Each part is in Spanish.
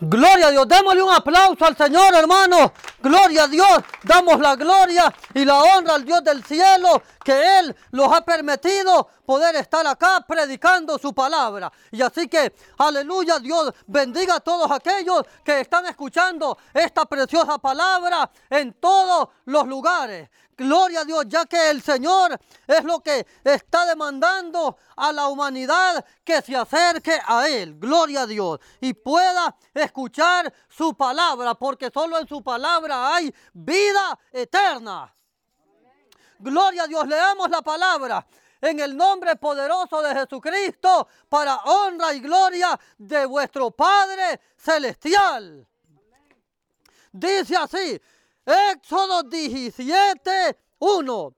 Gloria a Dios, démosle un aplauso al Señor, hermano. Gloria a Dios, damos la gloria y la honra al Dios del cielo, que Él los ha permitido poder estar acá predicando su palabra. Y así que, aleluya, Dios bendiga a todos aquellos que están escuchando esta preciosa palabra en todos los lugares. Gloria a Dios, ya que el Señor es lo que está demandando a la humanidad que se acerque a Él. Gloria a Dios. Y pueda escuchar su palabra, porque solo en su palabra hay vida eterna. Gloria a Dios, leamos la palabra en el nombre poderoso de Jesucristo para honra y gloria de vuestro Padre Celestial. Dice así, Éxodo 17, 1.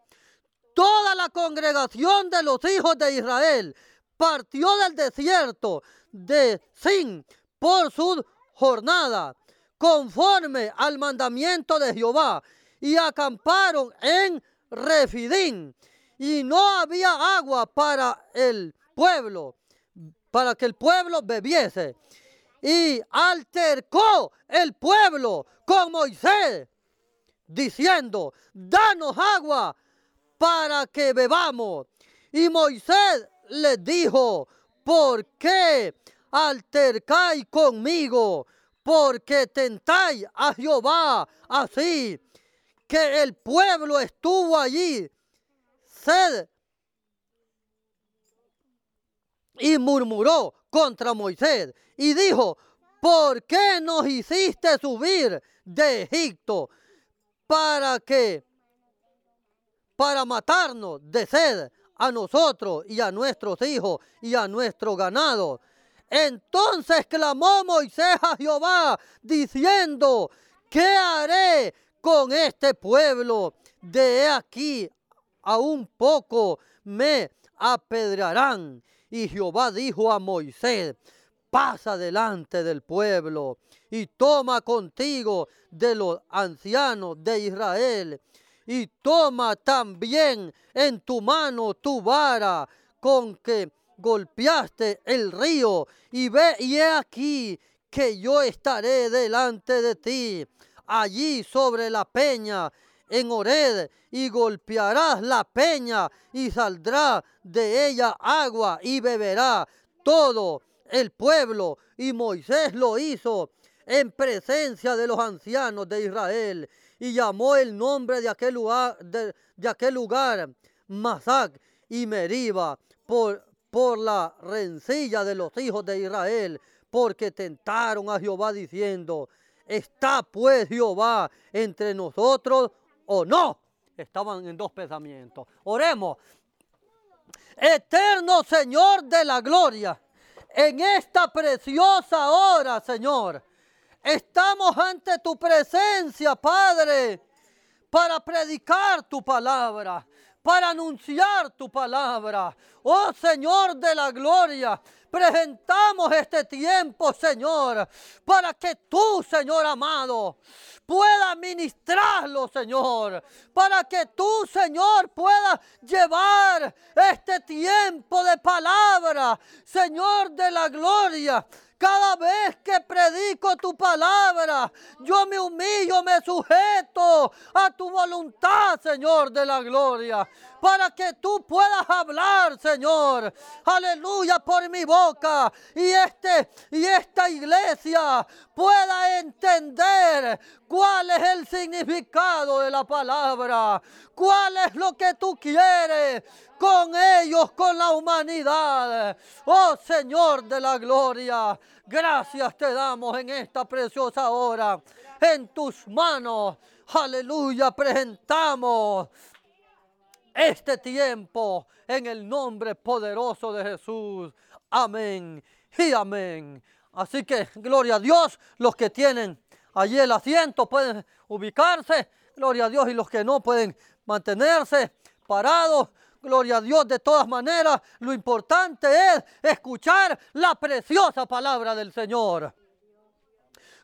Toda la congregación de los hijos de Israel partió del desierto de Sin por su jornada, conforme al mandamiento de Jehová, y acamparon en Refidín. Y no había agua para el pueblo, para que el pueblo bebiese. Y altercó el pueblo con Moisés diciendo, danos agua para que bebamos. Y Moisés le dijo, ¿por qué altercáis conmigo? Porque tentáis a Jehová así, que el pueblo estuvo allí, sed, y murmuró contra Moisés y dijo, ¿por qué nos hiciste subir de Egipto? para que, para matarnos de sed a nosotros y a nuestros hijos y a nuestro ganado. Entonces clamó Moisés a Jehová diciendo, ¿qué haré con este pueblo? De aquí a un poco me apedrearán. Y Jehová dijo a Moisés, pasa delante del pueblo y toma contigo de los ancianos de Israel y toma también en tu mano tu vara con que golpeaste el río y ve y he aquí que yo estaré delante de ti. Allí sobre la peña en Ored y golpearás la peña y saldrá de ella agua y beberá todo el pueblo. Y Moisés lo hizo en presencia de los ancianos de Israel y llamó el nombre de aquel lugar, de, aquel lugar Masac y Meriba por, por la rencilla de los hijos de Israel, porque tentaron a Jehová diciendo, ¿está pues Jehová entre nosotros o no? Estaban en dos pensamientos. Oremos. Eterno Señor de la gloria, en esta preciosa hora, Señor, Estamos ante tu presencia, Padre, para predicar tu palabra, para anunciar tu palabra. Oh Señor de la gloria, presentamos este tiempo, Señor, para que tú, Señor amado, pueda ministrarlo, Señor, para que tú, Señor, puedas llevar este tiempo de palabra, Señor de la gloria cada vez que predico tu palabra, yo me humillo, me sujeto a tu voluntad, Señor de la gloria, para que tú puedas hablar, Señor. Aleluya por mi boca y este y esta iglesia pueda entender cuál es el significado de la palabra, cuál es lo que tú quieres con ellos, con la humanidad. Oh Señor de la gloria, gracias te damos en esta preciosa hora. En tus manos, aleluya, presentamos este tiempo en el nombre poderoso de Jesús. Amén y amén. Así que, gloria a Dios, los que tienen allí el asiento pueden ubicarse, gloria a Dios, y los que no pueden mantenerse parados. Gloria a Dios de todas maneras. Lo importante es escuchar la preciosa palabra del Señor.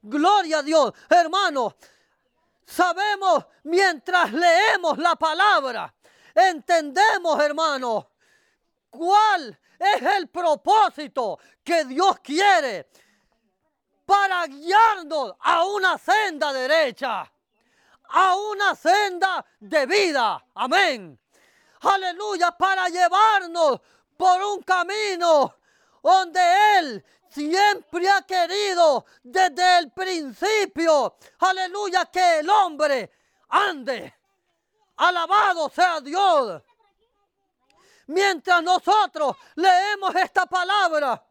Gloria a Dios. Hermanos, sabemos mientras leemos la palabra, entendemos, hermanos, cuál es el propósito que Dios quiere para guiarnos a una senda derecha, a una senda de vida. Amén. Aleluya, para llevarnos por un camino donde Él siempre ha querido desde el principio, aleluya, que el hombre ande. Alabado sea Dios. Mientras nosotros leemos esta palabra,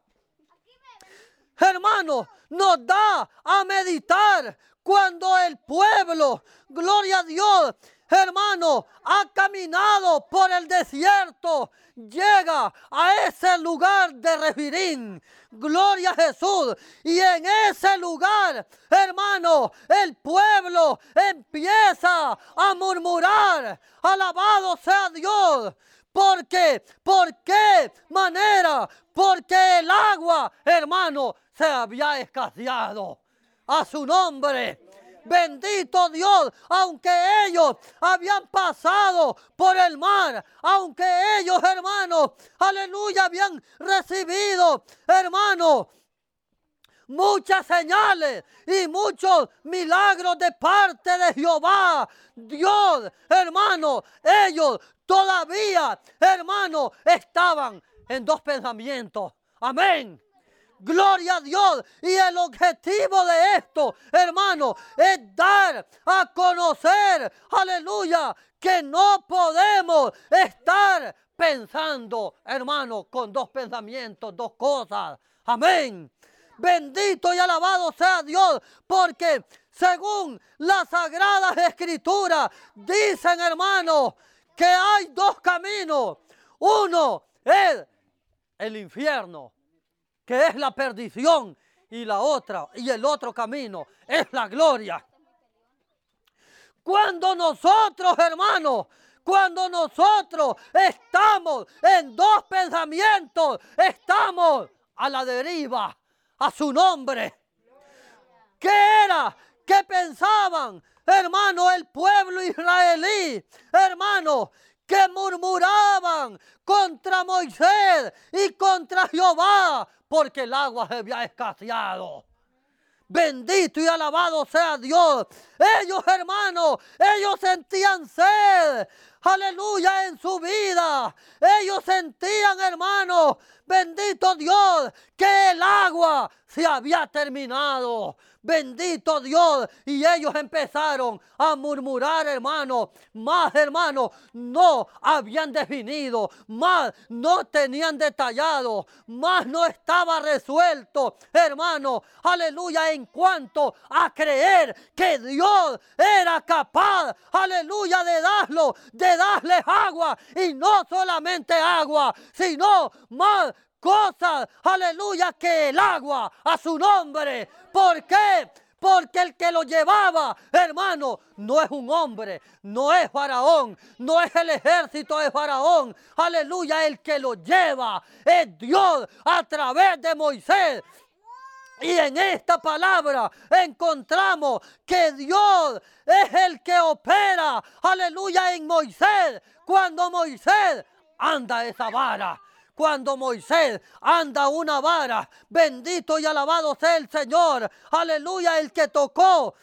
hermano, nos da a meditar cuando el pueblo, gloria a Dios, hermano, ha caminado por el desierto, llega a ese lugar de Refirín. Gloria a Jesús. Y en ese lugar, hermano, el pueblo empieza a murmurar. Alabado sea Dios. ¿Por qué? ¿Por qué manera? Porque el agua, hermano, se había escaseado. A su nombre. Bendito Dios, aunque ellos habían pasado por el mar, aunque ellos, hermanos, aleluya, habían recibido, hermanos, muchas señales y muchos milagros de parte de Jehová. Dios, hermano, ellos todavía, hermano, estaban en dos pensamientos. Amén. Gloria a Dios. Y el objetivo de esto, hermano, es dar a conocer, aleluya, que no podemos estar pensando, hermano, con dos pensamientos, dos cosas. Amén. Bendito y alabado sea Dios, porque según las sagradas escrituras dicen, hermano, que hay dos caminos. Uno es el infierno que es la perdición, y la otra, y el otro camino es la gloria. Cuando nosotros, hermanos, cuando nosotros estamos en dos pensamientos, estamos a la deriva, a su nombre. ¿Qué era? ¿Qué pensaban, hermano, el pueblo israelí? Hermano, que murmuraban contra Moisés y contra Jehová, porque el agua se había escaseado. Bendito y alabado sea Dios. Ellos, hermanos, ellos sentían sed. Aleluya en su vida. Ellos sentían, hermanos, bendito Dios, que el agua se había terminado. Bendito Dios. Y ellos empezaron a murmurar, hermano. Más, hermano, no habían definido. Más no tenían detallado. Más no estaba resuelto, hermano. Aleluya. En cuanto a creer que Dios era capaz, aleluya, de darlo, de darles agua. Y no solamente agua, sino más cosas, aleluya, que el agua a su nombre. ¿Por qué? Porque el que lo llevaba, hermano, no es un hombre, no es faraón, no es el ejército de faraón. Aleluya, el que lo lleva es Dios a través de Moisés. Y en esta palabra encontramos que Dios es el que opera, aleluya, en Moisés. Cuando Moisés anda esa vara, cuando Moisés anda una vara. Bendito y alabado sea el Señor. Aleluya, el que tocó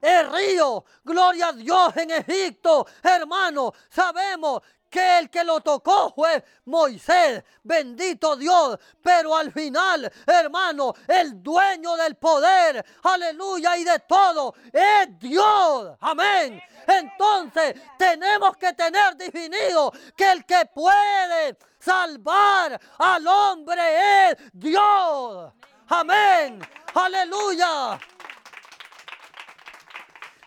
el río. Gloria a Dios en Egipto. Hermano, sabemos que el que lo tocó fue Moisés, bendito Dios, pero al final, hermano, el dueño del poder, aleluya, y de todo, es Dios, amén. Entonces tenemos que tener definido que el que puede salvar al hombre es Dios, amén, aleluya.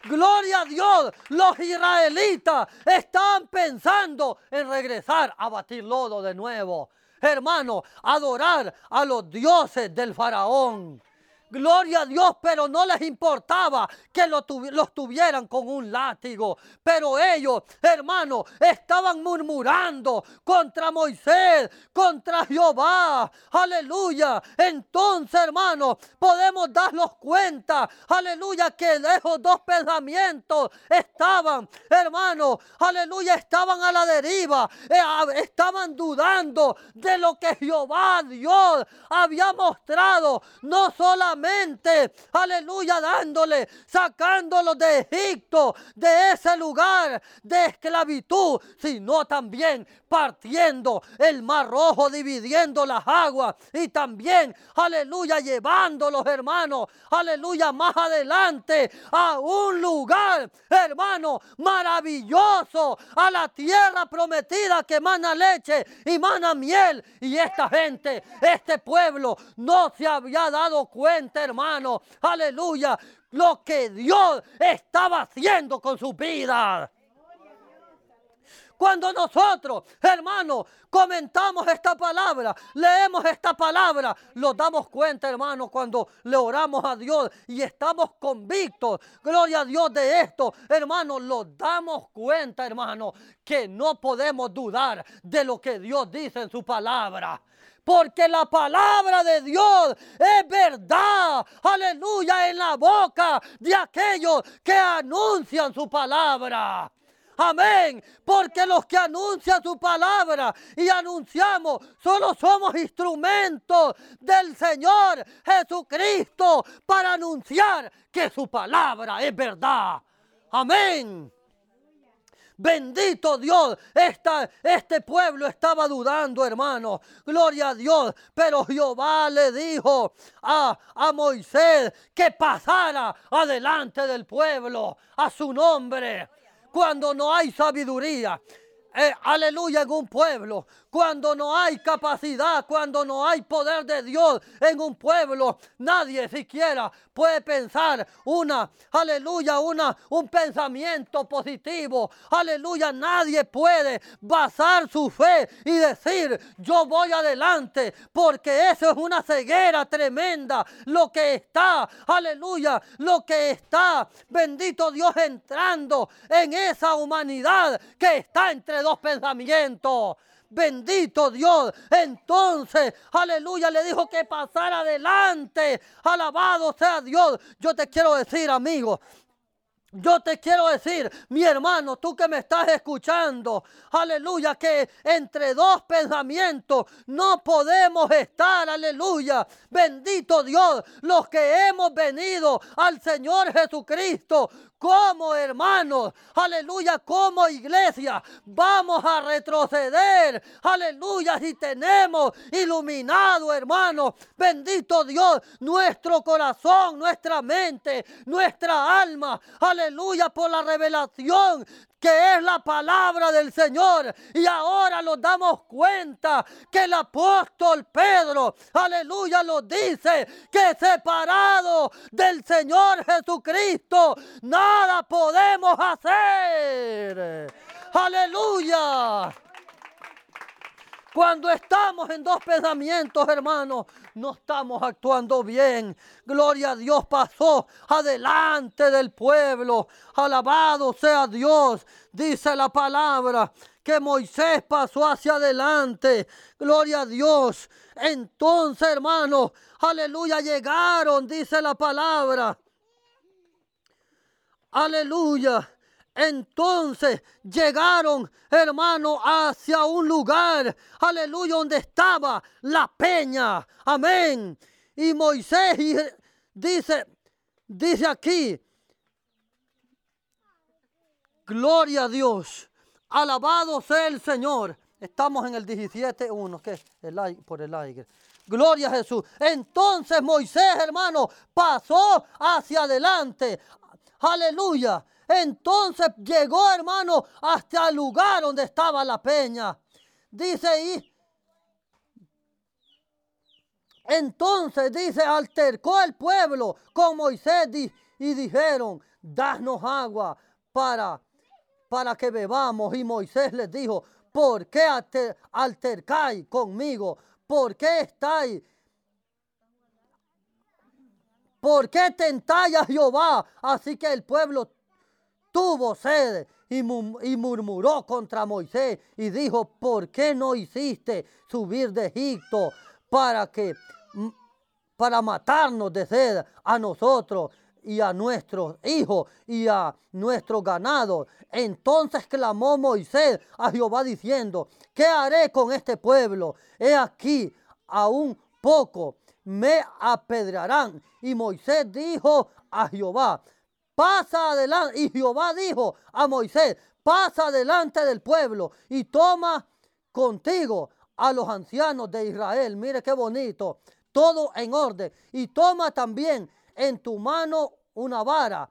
Gloria a Dios, los israelitas están pensando en regresar a batir lodo de nuevo. Hermano, adorar a los dioses del faraón. Gloria a Dios, pero no les importaba que los tuvieran con un látigo. Pero ellos, hermanos, estaban murmurando contra Moisés, contra Jehová. Aleluya. Entonces, hermanos, podemos darnos cuenta, aleluya, que esos dos pensamientos estaban, hermanos, aleluya, estaban a la deriva. Eh, estaban dudando de lo que Jehová Dios había mostrado. No solamente aleluya, dándole, sacándolos de Egipto, de ese lugar de esclavitud, sino también partiendo el mar rojo, dividiendo las aguas y también, aleluya, llevando los hermanos, aleluya, más adelante a un lugar, hermano, maravilloso, a la tierra prometida que mana leche y mana miel. Y esta gente, este pueblo, no se había dado cuenta, hermano, aleluya, lo que Dios estaba haciendo con su vida. Cuando nosotros, hermanos, comentamos esta palabra, leemos esta palabra, nos damos cuenta, hermanos, cuando le oramos a Dios y estamos convictos, gloria a Dios de esto, hermanos, nos damos cuenta, hermanos, que no podemos dudar de lo que Dios dice en su palabra porque la palabra de Dios es verdad, aleluya, en la boca de aquellos que anuncian su palabra. Amén. Porque los que anuncian su palabra y anunciamos, solo somos instrumentos del Señor Jesucristo para anunciar que su palabra es verdad. Amén. Bendito Dios, este pueblo estaba dudando, hermano. Gloria a Dios. Pero Jehová le dijo a, a Moisés que pasara adelante del pueblo a su nombre cuando no hay sabiduría. Eh, aleluya en un pueblo, cuando no hay capacidad, cuando no hay poder de Dios en un pueblo, nadie siquiera puede pensar una, aleluya, una, un pensamiento positivo. Aleluya, nadie puede basar su fe y decir, yo voy adelante, porque eso es una ceguera tremenda. Lo que está, aleluya, lo que está, bendito Dios, entrando en esa humanidad que está entre dos pensamientos. Bendito Dios. Entonces, aleluya, le dijo que pasara adelante. Alabado sea Dios. Yo te quiero decir, amigo, yo te quiero decir, mi hermano, tú que me estás escuchando, aleluya, que entre dos pensamientos no podemos estar, aleluya. Bendito Dios, los que hemos venido al Señor Jesucristo como hermanos, aleluya, como iglesia, vamos a retroceder, aleluya, si tenemos iluminado, hermano, bendito Dios, nuestro corazón, nuestra mente, nuestra alma, aleluya, por la revelación que es la palabra del Señor. Y ahora nos damos cuenta que el apóstol Pedro, aleluya, lo dice, que separado del Señor Jesucristo, nada podemos hacer. Aleluya. Cuando estamos en dos pensamientos, hermanos, no estamos actuando bien. Gloria a Dios pasó adelante del pueblo. Alabado sea Dios. Dice la palabra que Moisés pasó hacia adelante. Gloria a Dios. Entonces, hermanos, aleluya, llegaron, dice la palabra. Aleluya entonces llegaron, hermano, hacia un lugar, aleluya, donde estaba la peña. Amén. Y Moisés dice, dice aquí, gloria a Dios, alabado sea el Señor. Estamos en el 17.1, que es el, por el aire. Gloria a Jesús. Entonces Moisés, hermano, pasó hacia adelante. Aleluya. Entonces llegó, hermano, hasta el lugar donde estaba la peña. Dice ahí. Entonces dice, altercó el pueblo con Moisés y dijeron, danos agua para, para que bebamos. Y Moisés les dijo, ¿por qué altercáis conmigo? ¿Por qué estáis? ¿Por qué tentáis a Jehová? Así que el pueblo tuvo sed y, murmuró contra Moisés y dijo, ¿por qué no hiciste subir de Egipto para que para matarnos de sed a nosotros y a nuestros hijos y a nuestro ganado. Entonces clamó Moisés a Jehová diciendo, ¿qué haré con este pueblo? He aquí, aún poco me apedrarán. Y Moisés dijo a Jehová, pasa adelante. Y Jehová dijo a Moisés, pasa adelante del pueblo y toma contigo a los ancianos de Israel. Mire qué bonito, todo en orden. Y toma también en tu mano una vara,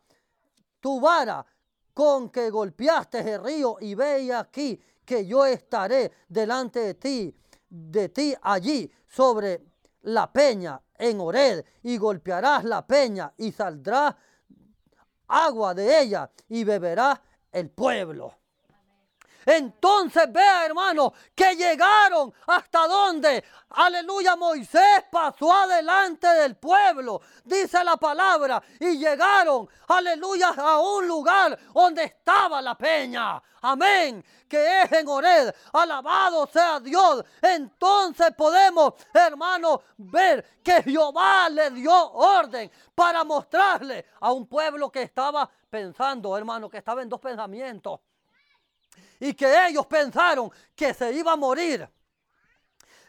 tu vara con que golpeaste el río y ve aquí que yo estaré delante de ti, de ti allí sobre la peña en Ored y golpearás la peña y saldrá agua de ella y beberá el pueblo. Entonces vea, hermano, que llegaron hasta donde, aleluya, Moisés pasó adelante del pueblo, dice la palabra, y llegaron, aleluya, a un lugar donde estaba la peña. Amén, que es en Ored. Alabado sea Dios. Entonces podemos, hermano, ver que Jehová le dio orden para mostrarle a un pueblo que estaba pensando, hermano, que estaba en dos pensamientos y que ellos pensaron que se iba a morir.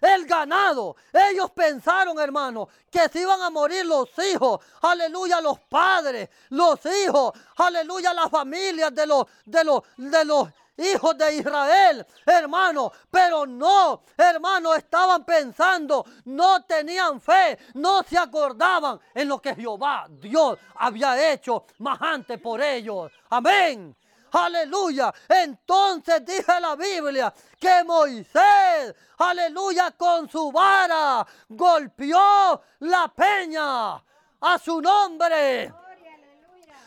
El ganado, ellos pensaron, hermano, que se iban a morir los hijos, aleluya, los padres, los hijos, aleluya, las familias de los, de los, de los hijos de Israel, hermano, pero no, hermano, estaban pensando, no tenían fe, no se acordaban en lo que Jehová, Dios, había hecho más antes por ellos. Amén. Aleluya. Entonces dice la Biblia que Moisés, aleluya, con su vara golpeó la peña a su nombre.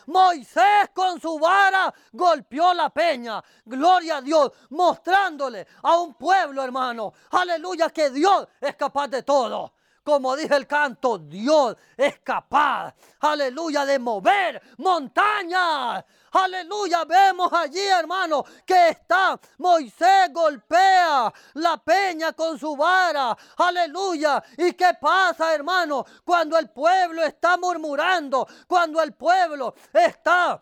Moisés con su vara golpeó la peña. Gloria a Dios, mostrándole a un pueblo, hermano. Aleluya, que Dios es capaz de todo. Como dice el canto, Dios es capaz, aleluya, de mover montañas. Aleluya, vemos allí, hermano, que está Moisés golpea la peña con su vara. Aleluya. ¿Y qué pasa, hermano? Cuando el pueblo está murmurando, cuando el pueblo está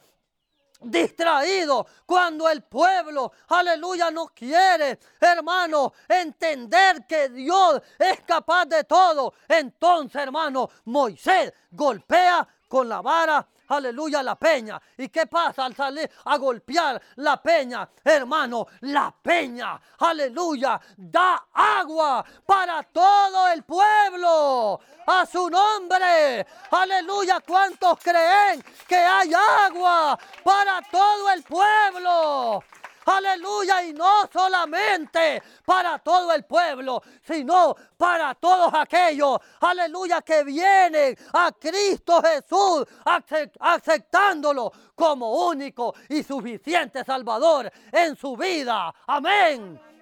distraído, cuando el pueblo, aleluya, no quiere, hermano, entender que Dios es capaz de todo, entonces, hermano, Moisés golpea con la vara aleluya, la peña. ¿Y qué pasa al salir a golpear la peña? Hermano, la peña, aleluya, da agua para todo el pueblo. A su nombre, aleluya, ¿cuántos creen que hay agua para todo el pueblo? Aleluya, y no solamente para todo el pueblo, sino para todos aquellos, aleluya, que vienen a Cristo Jesús aceptándolo como único y suficiente Salvador en su vida. Amén.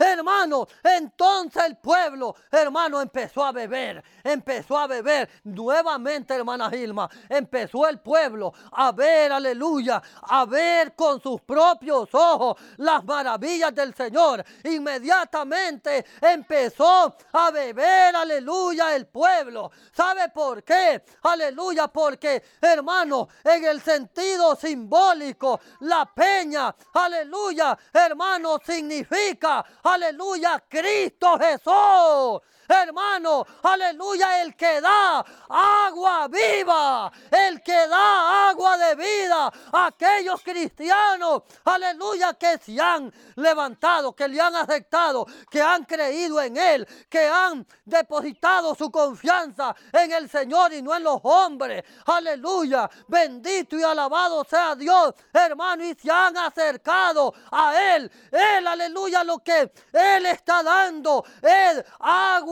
Hermano, entonces el pueblo, hermano, empezó a beber, empezó a beber nuevamente, hermana Gilma, empezó el pueblo a ver, aleluya, a ver con sus propios ojos las maravillas del Señor. Inmediatamente empezó a beber, aleluya, el pueblo. ¿Sabe por qué? Aleluya, porque, hermano, en el sentido simbólico, la peña, aleluya, hermano, significa, aleluya, Cristo Jesús. Hermano, aleluya, el que da agua viva, el que da agua de vida aquellos cristianos, aleluya, que se han levantado, que le han aceptado, que han creído en Él, que han depositado su confianza en el Señor y no en los hombres. Aleluya, bendito y alabado sea Dios, hermano, y se han acercado a Él. Él, aleluya, lo que Él está dando es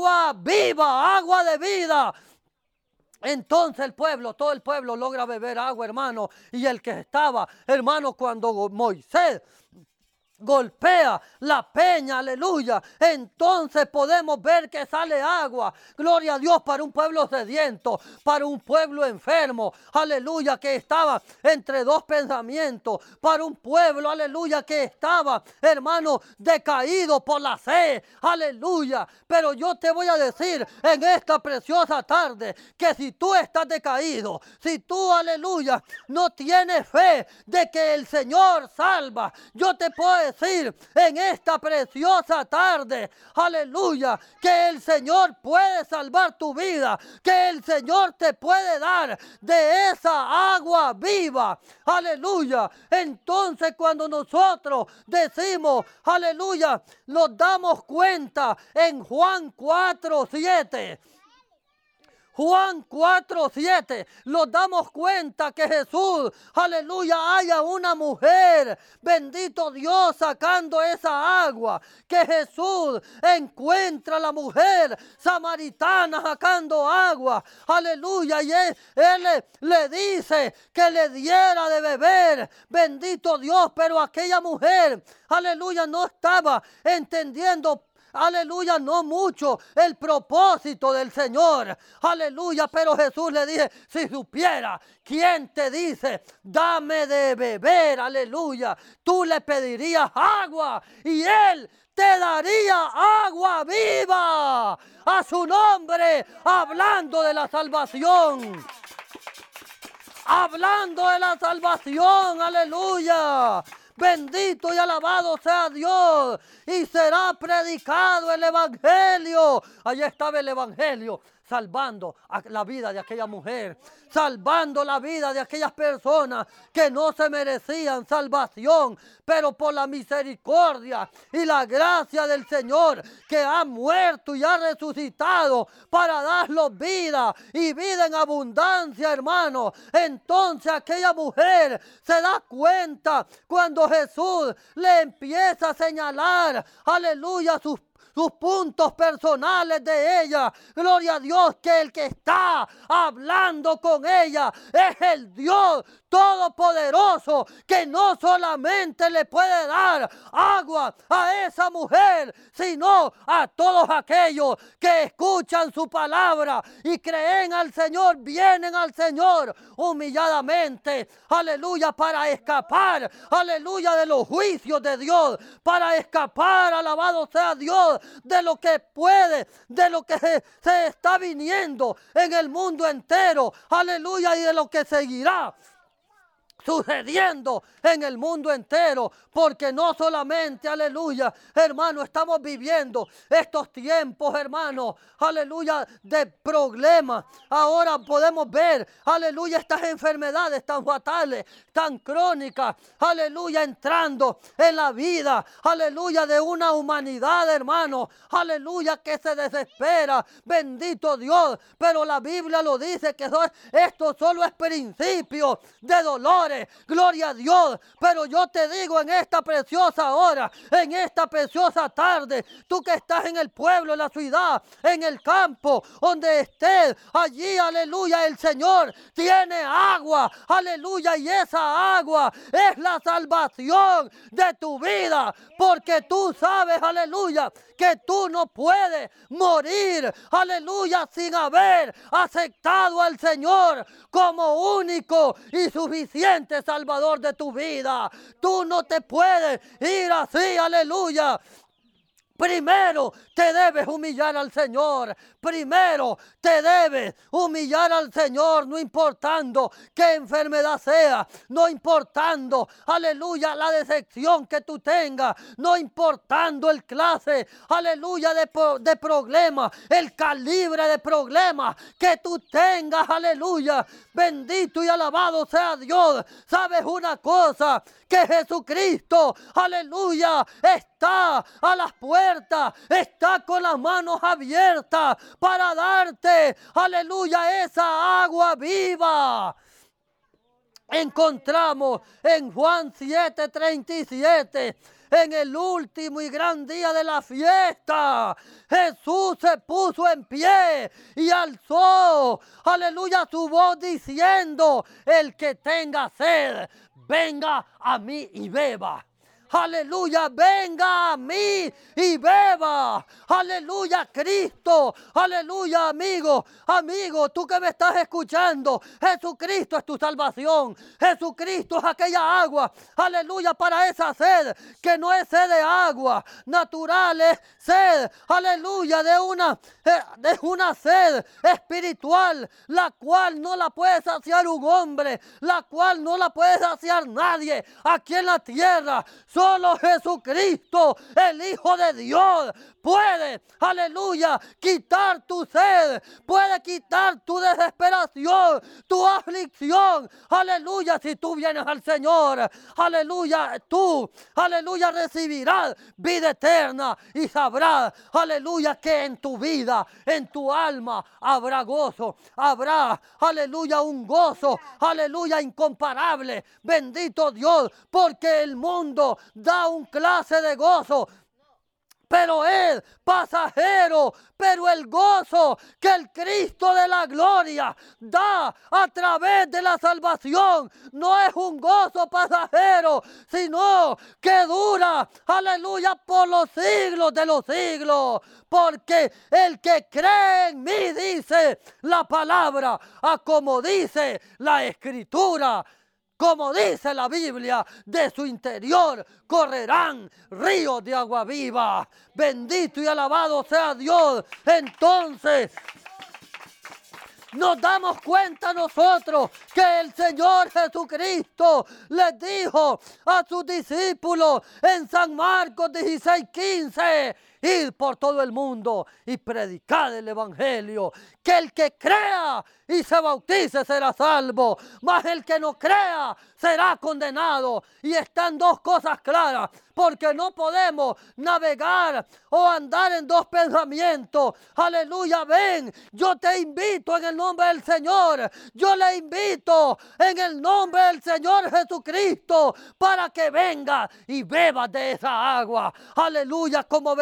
agua viva, agua de vida. Entonces el pueblo, todo el pueblo logra beber agua, hermano. Y el que estaba, hermano, cuando Moisés golpea la peña, aleluya. Entonces podemos ver que sale agua. Gloria a Dios para un pueblo sediento, para un pueblo enfermo, aleluya, que estaba entre dos pensamientos, para un pueblo, aleluya, que estaba, hermano, decaído por la sed, aleluya. Pero yo te voy a decir en esta preciosa tarde que si tú estás decaído, si tú, aleluya, no tienes fe de que el Señor salva, yo te puedo decir en esta preciosa tarde, aleluya, que el Señor puede salvar tu vida, que el Señor te puede dar de esa agua viva, aleluya. Entonces cuando nosotros decimos, aleluya, nos damos cuenta en Juan 4, 7 Juan 4, 7, nos damos cuenta que Jesús, aleluya, haya una mujer, bendito Dios, sacando esa agua, que Jesús encuentra a la mujer samaritana sacando agua, aleluya, y él, él le dice que le diera de beber, bendito Dios, pero aquella mujer, aleluya, no estaba entendiendo aleluya, no mucho el propósito del Señor, aleluya, pero Jesús le dije, si supiera quién te dice, dame de beber, aleluya, tú le pedirías agua y él te daría agua viva a su nombre, hablando de la salvación. Hablando de la salvación, aleluya. Bendito y alabado sea Dios. Y será predicado el Evangelio. Allí estaba el Evangelio salvando la vida de aquella mujer, salvando la vida de aquellas personas que no se merecían salvación, pero por la misericordia y la gracia del Señor que ha muerto y ha resucitado para darlos vida y vida en abundancia, hermano. Entonces aquella mujer se da cuenta cuando Jesús le empieza a señalar, aleluya, sus sus puntos personales de ella. Gloria a Dios que el que está hablando con ella es el Dios todopoderoso que no solamente le puede dar agua a esa mujer, sino a todos aquellos que escuchan su palabra y creen al Señor, vienen al Señor humilladamente, aleluya, para escapar, aleluya, de los juicios de Dios, para escapar, alabado sea Dios, de lo que puede, de lo que se, está viniendo en el mundo entero, aleluya, y de lo que seguirá sucediendo en el mundo entero, porque no solamente, aleluya, hermano, estamos viviendo estos tiempos, hermano, aleluya, de problemas. Ahora podemos ver, aleluya, estas enfermedades tan fatales, tan crónicas, aleluya, entrando en la vida, aleluya, de una humanidad, hermano, aleluya, que se desespera, bendito Dios, pero la Biblia lo dice que esto solo es principio de gloria a Dios, pero yo te digo en esta preciosa hora, en esta preciosa tarde, tú que estás en el pueblo, en la ciudad, en el campo, donde estés, allí, aleluya, el Señor tiene agua, aleluya, y esa agua es la salvación de tu vida, porque tú sabes, aleluya, que tú no puedes morir, aleluya, sin haber aceptado al Señor como único y suficiente Salvador de tu vida. Tú no te puedes ir así, aleluya, Primero te debes humillar al Señor. Primero te debes humillar al Señor, no importando qué enfermedad sea, no importando, aleluya, la decepción que tú tengas, no importando el clase, aleluya, de, de problema, el calibre de problema que tú tengas, aleluya. Bendito y alabado sea Dios. ¿Sabes una cosa? Que Jesucristo, aleluya, está a las puertas, está con las manos abiertas para darte, aleluya, esa agua viva encontramos en Juan 7:37 en el último y gran día de la fiesta, Jesús se puso en pie y alzó, aleluya, su voz diciendo, el que tenga sed, venga a mí y beba. Aleluya, venga a mí y beba. Aleluya, Cristo. Aleluya, amigo, amigo, tú que me estás escuchando. Jesucristo es tu salvación. Jesucristo es aquella agua. Aleluya, para esa sed que no es sed de agua natural, es sed. Aleluya, de una, eh, de una sed espiritual, la cual no la puede saciar un hombre, la cual no la puede saciar nadie aquí en la tierra Solo Jesucristo, el Hijo de Dios, puede, aleluya, quitar tu sed, puede quitar tu desesperación, tu aflicción. Aleluya, si tú vienes al Señor, aleluya, tú, aleluya, recibirás vida eterna y sabrás, aleluya, que en tu vida, en tu alma habrá gozo, habrá, aleluya, un gozo, aleluya, incomparable. Bendito Dios, porque el mundo da un clase de gozo, pero es pasajero, pero el gozo que el Cristo de la gloria da a través de la salvación no es un gozo pasajero, sino que dura, aleluya, por los siglos de los siglos. Porque el que cree en mí, dice la palabra, a como dice la escritura, como dice la Biblia, de su interior correrán ríos de agua viva. Bendito y alabado sea Dios. Entonces, nos damos cuenta nosotros que el Señor Jesucristo les dijo a sus discípulos en San Marcos 16, 15, ir por todo el mundo y predicar el Evangelio, que el que crea y se bautice será salvo, mas el que no crea será condenado. Y están dos cosas claras, porque no podemos navegar o andar en dos pensamientos. Aleluya, ven, yo te invito en el nombre del Señor, yo le invito en el nombre del Señor Jesucristo para que venga y beba de esa agua. Aleluya, como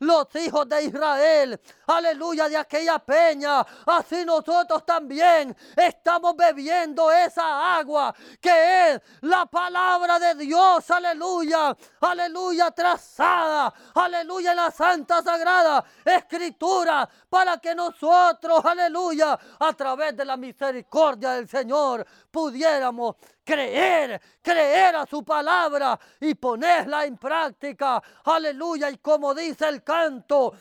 los hijos de Israel. Aleluya, de aquella peña. Así nosotros también estamos bebiendo esa agua que es la palabra de Dios, aleluya, aleluya, trazada, aleluya, en la Santa Sagrada Escritura, para que nosotros, aleluya, a través de la misericordia del Señor, pudiéramos creer, creer a su palabra y ponerla en práctica, aleluya, y como dice el canto,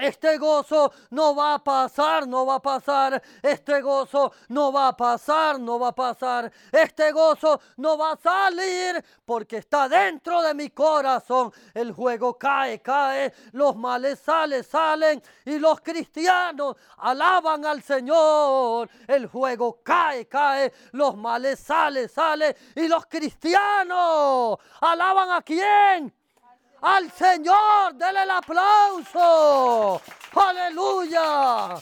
este gozo no va a pasar, no va a pasar. Este gozo no va a pasar, no va a pasar. Este gozo no va a salir porque está dentro de mi corazón. El juego cae, cae. Los males salen, salen. Y los cristianos alaban al Señor. El juego cae, cae. Los males salen, salen. Y los cristianos alaban a quién? Al Señor. Dele el aplauso. Aleluya.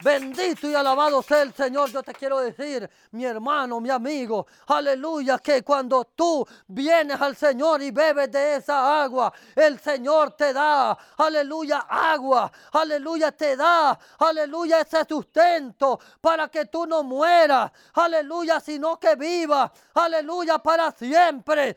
Bendito y alabado sea el Señor. Yo te quiero decir, mi hermano, mi amigo, aleluya, que cuando tú vienes al Señor y bebes de esa agua, el Señor te da, aleluya, agua, aleluya, te da, aleluya, ese sustento para que tú no mueras, aleluya, sino que vivas, aleluya, para siempre.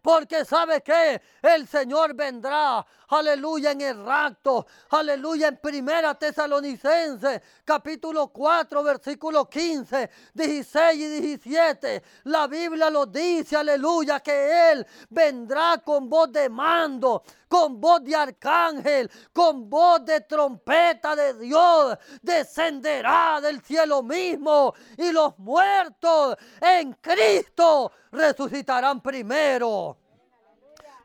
Porque sabe que el Señor vendrá, aleluya, en el rapto, aleluya, en Primera Tesalonicense, capítulo 4, versículo 15, 16 y 17. La Biblia lo dice, aleluya, que Él vendrá con voz de mando, con voz de arcángel, con voz de trompeta de Dios, descenderá del cielo mismo y los muertos en Cristo resucitarán primero.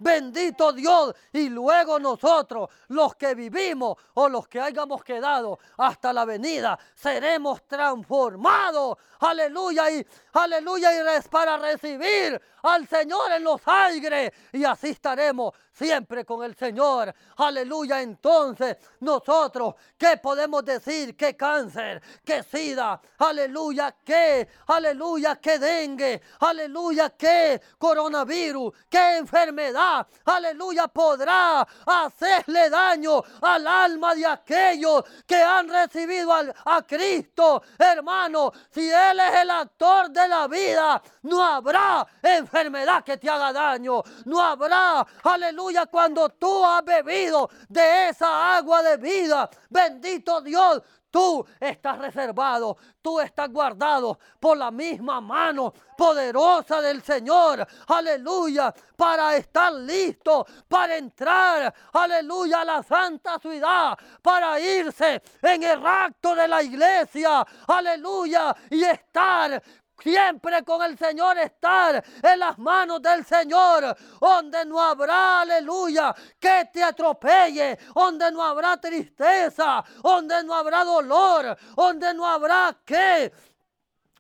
Bendito Dios. Y luego nosotros, los que vivimos o los que hayamos quedado hasta la venida, seremos transformados. Aleluya. Y aleluya. Y para recibir al Señor en los aires. Y así estaremos siempre con el Señor. Aleluya. Entonces, nosotros, ¿qué podemos decir? ¿Qué cáncer? ¿Qué sida? Aleluya. ¿Qué? Aleluya. ¿Qué dengue? Aleluya. ¿Qué coronavirus? ¿Qué enfermedad? Aleluya. Podrá hacerle daño al alma de aquellos que han recibido a, Cristo. Hermano, si Él es el actor de la vida, no habrá enfermedad que te haga daño. No habrá, aleluya cuando tú has bebido de esa agua de vida. Bendito Dios, Tú estás reservado, tú estás guardado por la misma mano poderosa del Señor. Aleluya, para estar listo, para entrar, aleluya, a la santa ciudad, para irse en el acto de la iglesia. Aleluya, y estar siempre con el Señor estar en las manos del Señor, donde no habrá, aleluya, que te atropelle, donde no habrá tristeza, donde no habrá dolor, donde no habrá que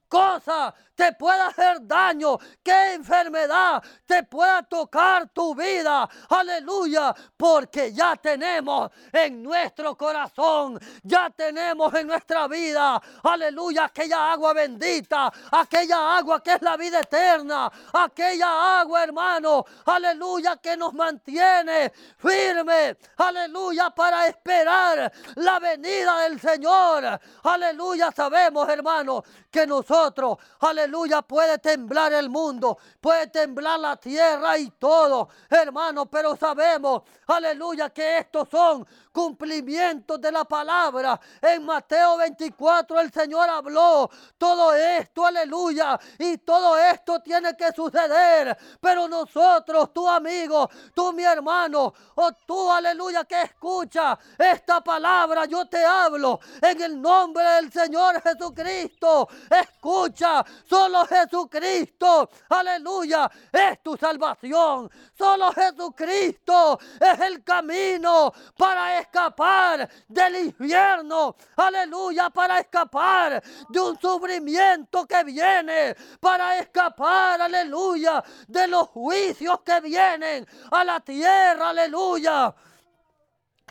cosa te pueda hacer daño, qué enfermedad te pueda tocar tu vida. Aleluya, porque ya tenemos en nuestro corazón, ya tenemos en nuestra vida, aleluya, aquella agua bendita, aquella agua que es la vida eterna, aquella agua, hermano, aleluya, que nos mantiene firme, aleluya, para esperar la venida del Señor. Aleluya, sabemos, hermano, que nosotros, aleluya, aleluya, puede temblar el mundo, puede temblar la tierra y todo, hermano, pero sabemos, aleluya, que estos son cumplimientos de la palabra. En Mateo 24 el Señor habló todo esto, aleluya, y todo esto tiene que suceder, pero nosotros, tu amigo, tú mi hermano, o tú, aleluya, que escucha esta palabra, yo te hablo en el nombre del Señor Jesucristo. Escucha, Solo Jesucristo, aleluya, es tu salvación. Solo Jesucristo es el camino para escapar del infierno. Aleluya, para escapar de un sufrimiento que viene. Para escapar, aleluya, de los juicios que vienen a la tierra. Aleluya.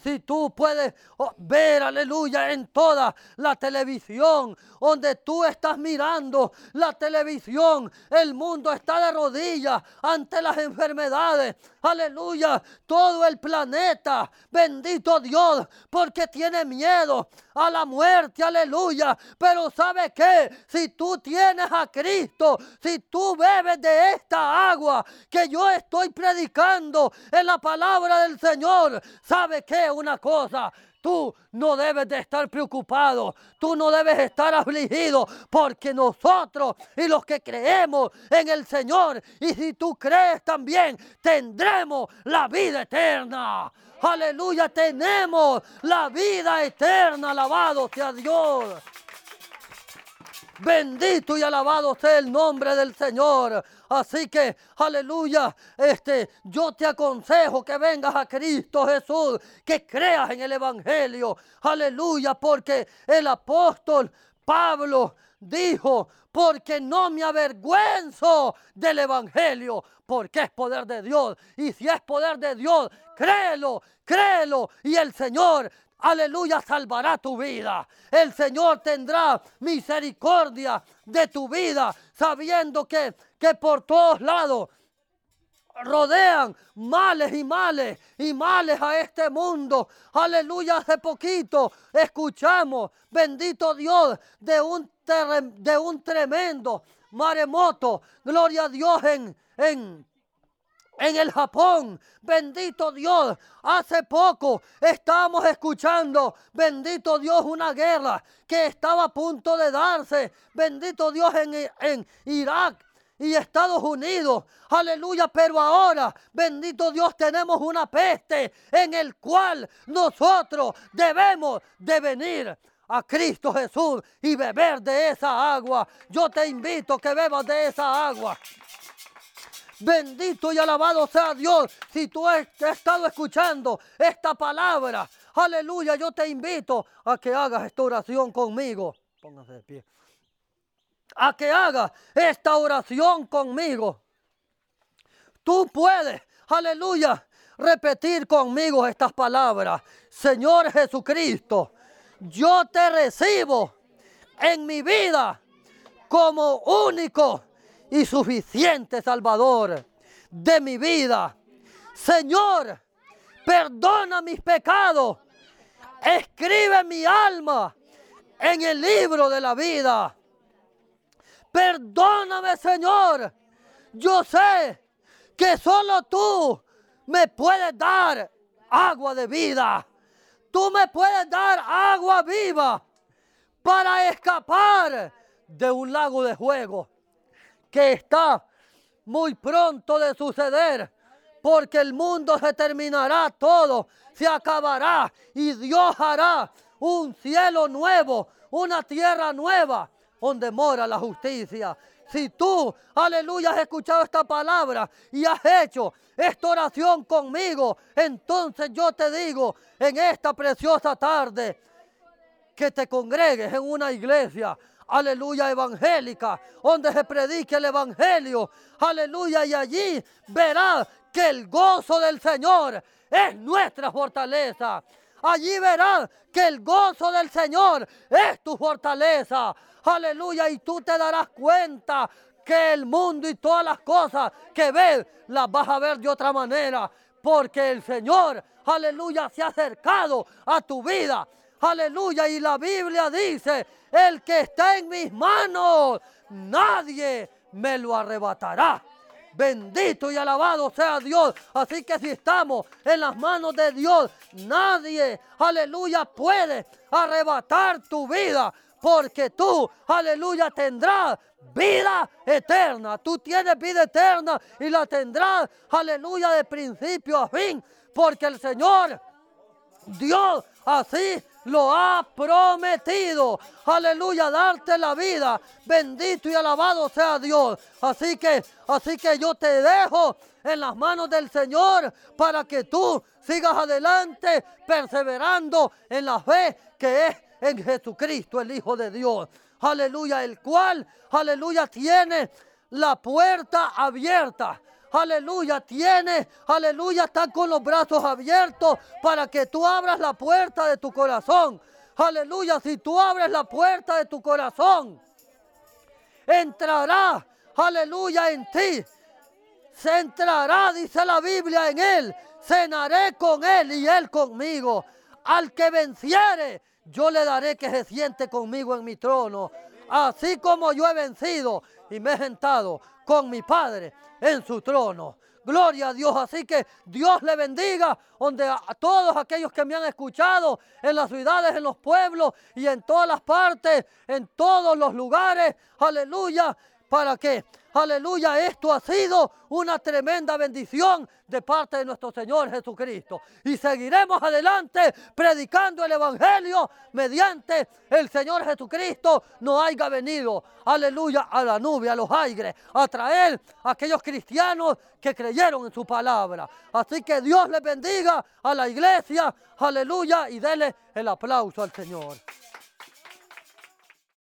Si tú puedes oh, ver, aleluya, en toda la televisión, donde tú estás mirando la televisión, el mundo está de rodillas ante las enfermedades. Aleluya, todo el planeta, bendito Dios, porque tiene miedo a la muerte, aleluya. Pero ¿sabe qué? Si tú tienes a Cristo, si tú bebes de esta agua que yo estoy predicando en la palabra del Señor, ¿sabe qué? Una cosa, Tú no debes de estar preocupado, tú no debes estar afligido, porque nosotros y los que creemos en el Señor, y si tú crees también, tendremos la vida eterna. Aleluya, tenemos la vida eterna, alabado sea Dios. Bendito y alabado sea el nombre del Señor. Así que, aleluya, este, yo te aconsejo que vengas a Cristo Jesús, que creas en el Evangelio. Aleluya, porque el apóstol Pablo dijo, porque no me avergüenzo del Evangelio, porque es poder de Dios. Y si es poder de Dios, créelo, créelo. Y el Señor aleluya, salvará tu vida. El Señor tendrá misericordia de tu vida, sabiendo que, que por todos lados rodean males y males y males a este mundo. Aleluya, hace poquito escuchamos, bendito Dios, de un, de un tremendo maremoto. Gloria a Dios en, en en el Japón. Bendito Dios, hace poco estábamos escuchando, bendito Dios, una guerra que estaba a punto de darse. Bendito Dios en, en Irak y Estados Unidos. Aleluya, pero ahora, bendito Dios, tenemos una peste en el cual nosotros debemos de venir a Cristo Jesús y beber de esa agua. Yo te invito que bebas de esa agua. Bendito y alabado sea Dios. Si tú has estado escuchando esta palabra, aleluya, yo te invito a que hagas esta oración conmigo. Póngase de pie. A que hagas esta oración conmigo. Tú puedes, aleluya, repetir conmigo estas palabras. Señor Jesucristo, yo te recibo en mi vida como único y suficiente Salvador de mi vida. Señor, perdona mis pecados. Escribe mi alma en el libro de la vida. Perdóname, Señor. Yo sé que solo tú me puedes dar agua de vida. Tú me puedes dar agua viva para escapar de un lago de fuego que está muy pronto de suceder, porque el mundo se terminará todo, se acabará y Dios hará un cielo nuevo, una tierra nueva. Donde mora la justicia. Si tú, aleluya, has escuchado esta palabra y has hecho esta oración conmigo, entonces yo te digo en esta preciosa tarde que te congregues en una iglesia, aleluya, evangélica, donde se predique el evangelio, aleluya, y allí verás que el gozo del Señor es nuestra fortaleza. Allí verás que el gozo del Señor es tu fortaleza. Aleluya. Y tú te darás cuenta que el mundo y todas las cosas que ves las vas a ver de otra manera. Porque el Señor, aleluya, se ha acercado a tu vida. Aleluya. Y la Biblia dice, el que está en mis manos, nadie me lo arrebatará. Bendito y alabado sea Dios. Así que si estamos en las manos de Dios, nadie, aleluya, puede arrebatar tu vida. Porque tú, aleluya, tendrás vida eterna. Tú tienes vida eterna y la tendrás, aleluya, de principio a fin. Porque el Señor, Dios, así lo ha prometido. Aleluya, darte la vida. Bendito y alabado sea Dios. Así que, así que yo te dejo en las manos del Señor para que tú sigas adelante perseverando en la fe que es en Jesucristo, el Hijo de Dios. Aleluya, el cual, aleluya, tiene la puerta abierta aleluya, tiene, aleluya, están con los brazos abiertos para que tú abras la puerta de tu corazón. Aleluya, si tú abres la puerta de tu corazón, entrará, aleluya, en ti. Se entrará, dice la Biblia, en él. Cenaré con él y él conmigo. Al que venciere, yo le daré que se siente conmigo en mi trono. Así como yo he vencido y me he sentado con mi Padre en su trono. Gloria a Dios. Así que Dios le bendiga donde a, todos aquellos que me han escuchado en las ciudades, en los pueblos y en todas las partes, en todos los lugares. Aleluya. ¿Para qué? Aleluya, esto ha sido una tremenda bendición de parte de nuestro Señor Jesucristo. Y seguiremos adelante predicando el Evangelio mediante el Señor Jesucristo no haya venido, aleluya, a la nube, a los aires, a traer a aquellos cristianos que creyeron en su palabra. Así que Dios les bendiga a la iglesia, aleluya, y dele el aplauso al Señor.